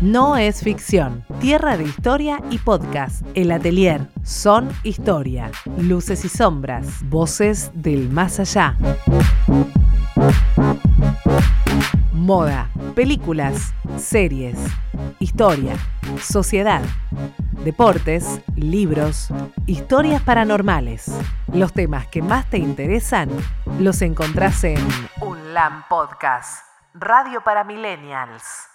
No es ficción. Tierra de historia y podcast. El atelier. Son historia. Luces y sombras. Voces del más allá. Moda. Películas. Series. Historia. Sociedad. Deportes. Libros. Historias paranormales. Los temas que más te interesan los encontrás en Un LAM Podcast. Radio para Millennials.